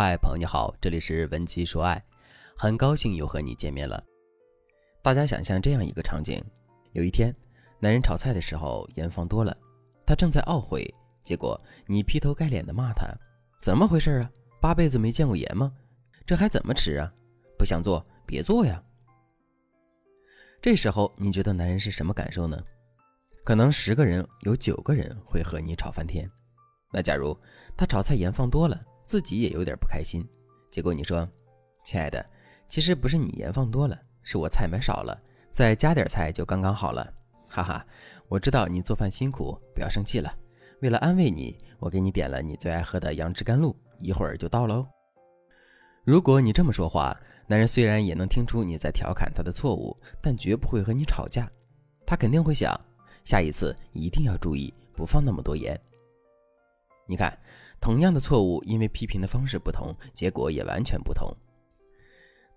嗨，朋友你好，这里是文姬说爱，很高兴又和你见面了。大家想象这样一个场景：有一天，男人炒菜的时候盐放多了，他正在懊悔，结果你劈头盖脸的骂他：“怎么回事啊？八辈子没见过盐吗？这还怎么吃啊？不想做别做呀。”这时候你觉得男人是什么感受呢？可能十个人有九个人会和你吵翻天。那假如他炒菜盐放多了，自己也有点不开心，结果你说：“亲爱的，其实不是你盐放多了，是我菜买少了，再加点菜就刚刚好了。”哈哈，我知道你做饭辛苦，不要生气了。为了安慰你，我给你点了你最爱喝的杨枝甘露，一会儿就到喽。如果你这么说话，男人虽然也能听出你在调侃他的错误，但绝不会和你吵架。他肯定会想，下一次一定要注意，不放那么多盐。你看，同样的错误，因为批评的方式不同，结果也完全不同。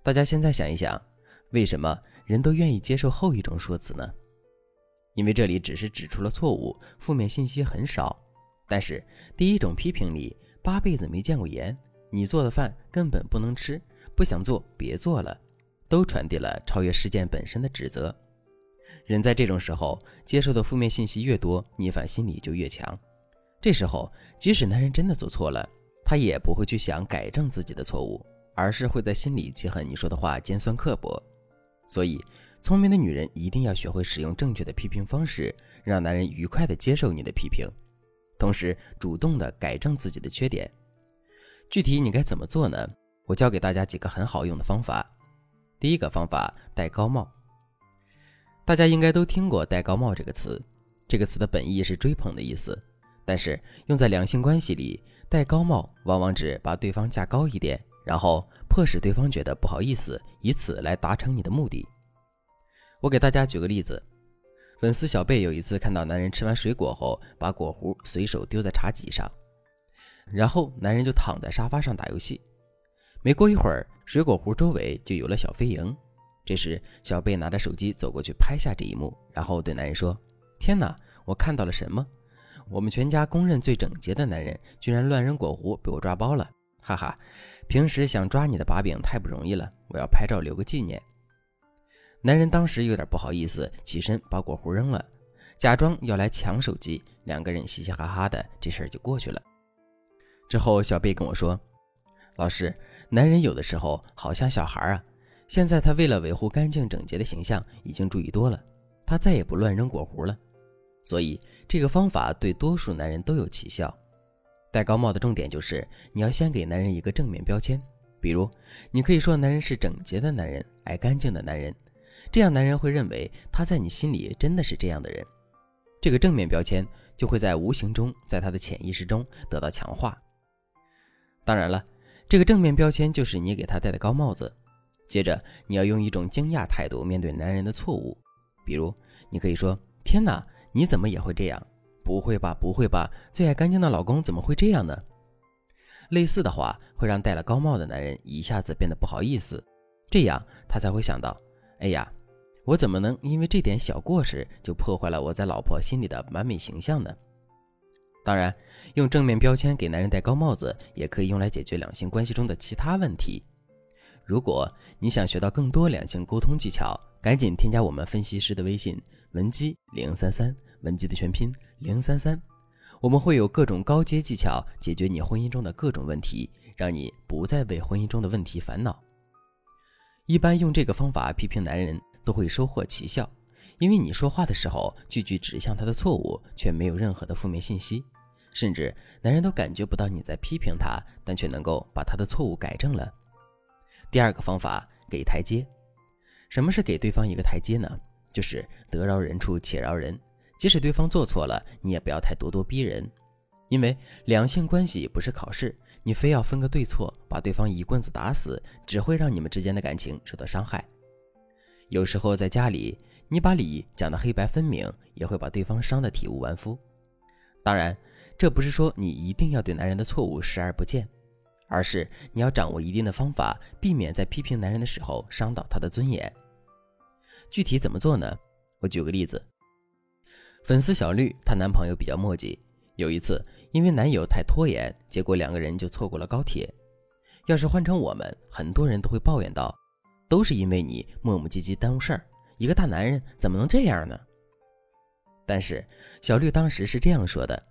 大家现在想一想，为什么人都愿意接受后一种说辞呢？因为这里只是指出了错误，负面信息很少。但是第一种批评里，八辈子没见过盐，你做的饭根本不能吃，不想做别做了，都传递了超越事件本身的指责。人在这种时候接受的负面信息越多，逆反心理就越强。这时候，即使男人真的做错了，他也不会去想改正自己的错误，而是会在心里记恨你说的话尖酸刻薄。所以，聪明的女人一定要学会使用正确的批评方式，让男人愉快地接受你的批评，同时主动地改正自己的缺点。具体你该怎么做呢？我教给大家几个很好用的方法。第一个方法，戴高帽。大家应该都听过“戴高帽”这个词，这个词的本意是追捧的意思。但是用在两性关系里，戴高帽往往只把对方架高一点，然后迫使对方觉得不好意思，以此来达成你的目的。我给大家举个例子，粉丝小贝有一次看到男人吃完水果后，把果核随手丢在茶几上，然后男人就躺在沙发上打游戏。没过一会儿，水果核周围就有了小飞蝇。这时，小贝拿着手机走过去拍下这一幕，然后对男人说：“天哪，我看到了什么？”我们全家公认最整洁的男人，居然乱扔果核，被我抓包了！哈哈，平时想抓你的把柄太不容易了，我要拍照留个纪念。男人当时有点不好意思，起身把果核扔了，假装要来抢手机，两个人嘻嘻哈哈的，这事儿就过去了。之后，小贝跟我说：“老师，男人有的时候好像小孩啊，现在他为了维护干净整洁的形象，已经注意多了，他再也不乱扔果核了。”所以，这个方法对多数男人都有奇效。戴高帽的重点就是，你要先给男人一个正面标签，比如，你可以说男人是整洁的男人，爱干净的男人，这样男人会认为他在你心里真的是这样的人。这个正面标签就会在无形中在他的潜意识中得到强化。当然了，这个正面标签就是你给他戴的高帽子。接着，你要用一种惊讶态度面对男人的错误，比如，你可以说：“天哪！”你怎么也会这样？不会吧，不会吧！最爱干净的老公怎么会这样呢？类似的话会让戴了高帽的男人一下子变得不好意思，这样他才会想到：哎呀，我怎么能因为这点小过失就破坏了我在老婆心里的完美形象呢？当然，用正面标签给男人戴高帽子，也可以用来解决两性关系中的其他问题。如果你想学到更多两性沟通技巧，赶紧添加我们分析师的微信文姬零三三，文姬的全拼零三三，我们会有各种高阶技巧解决你婚姻中的各种问题，让你不再为婚姻中的问题烦恼。一般用这个方法批评男人都会收获奇效，因为你说话的时候句句指向他的错误，却没有任何的负面信息，甚至男人都感觉不到你在批评他，但却能够把他的错误改正了。第二个方法，给台阶。什么是给对方一个台阶呢？就是得饶人处且饶人，即使对方做错了，你也不要太咄咄逼人。因为两性关系不是考试，你非要分个对错，把对方一棍子打死，只会让你们之间的感情受到伤害。有时候在家里，你把理讲得黑白分明，也会把对方伤得体无完肤。当然，这不是说你一定要对男人的错误视而不见。而是你要掌握一定的方法，避免在批评男人的时候伤到他的尊严。具体怎么做呢？我举个例子，粉丝小绿她男朋友比较磨叽，有一次因为男友太拖延，结果两个人就错过了高铁。要是换成我们，很多人都会抱怨道：“都是因为你磨磨唧唧耽误事儿，一个大男人怎么能这样呢？”但是小绿当时是这样说的：“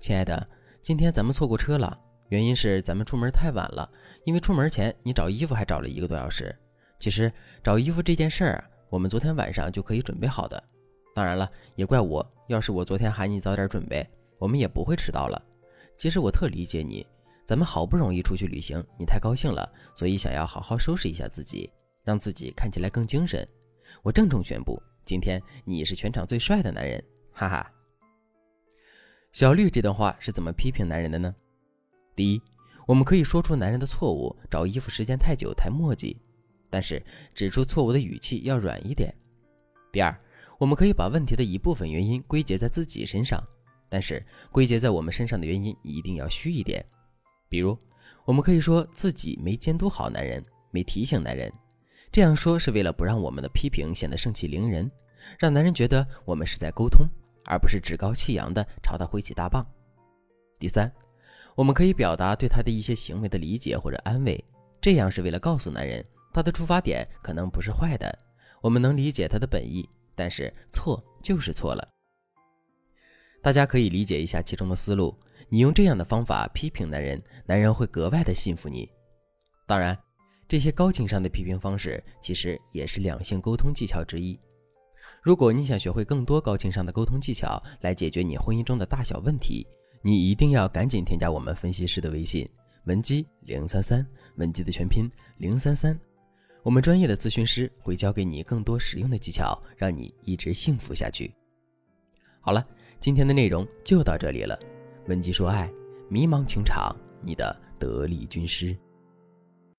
亲爱的，今天咱们错过车了，原因是咱们出门太晚了，因为出门前你找衣服还找了一个多小时。其实找衣服这件事儿，我们昨天晚上就可以准备好的。当然了，也怪我，要是我昨天喊你早点准备，我们也不会迟到了。其实我特理解你。”咱们好不容易出去旅行，你太高兴了，所以想要好好收拾一下自己，让自己看起来更精神。我郑重宣布，今天你是全场最帅的男人，哈哈。小绿这段话是怎么批评男人的呢？第一，我们可以说出男人的错误，找衣服时间太久太磨叽，但是指出错误的语气要软一点。第二，我们可以把问题的一部分原因归结在自己身上，但是归结在我们身上的原因一定要虚一点。比如，我们可以说自己没监督好男人，没提醒男人。这样说是为了不让我们的批评显得盛气凌人，让男人觉得我们是在沟通，而不是趾高气扬地朝他挥起大棒。第三，我们可以表达对他的一些行为的理解或者安慰，这样是为了告诉男人，他的出发点可能不是坏的，我们能理解他的本意，但是错就是错了。大家可以理解一下其中的思路。你用这样的方法批评男人，男人会格外的信服你。当然，这些高情商的批评方式其实也是两性沟通技巧之一。如果你想学会更多高情商的沟通技巧来解决你婚姻中的大小问题，你一定要赶紧添加我们分析师的微信文姬零三三，文姬的全拼零三三。我们专业的咨询师会教给你更多实用的技巧，让你一直幸福下去。好了，今天的内容就到这里了。文姬说爱，迷茫情场，你的得力军师。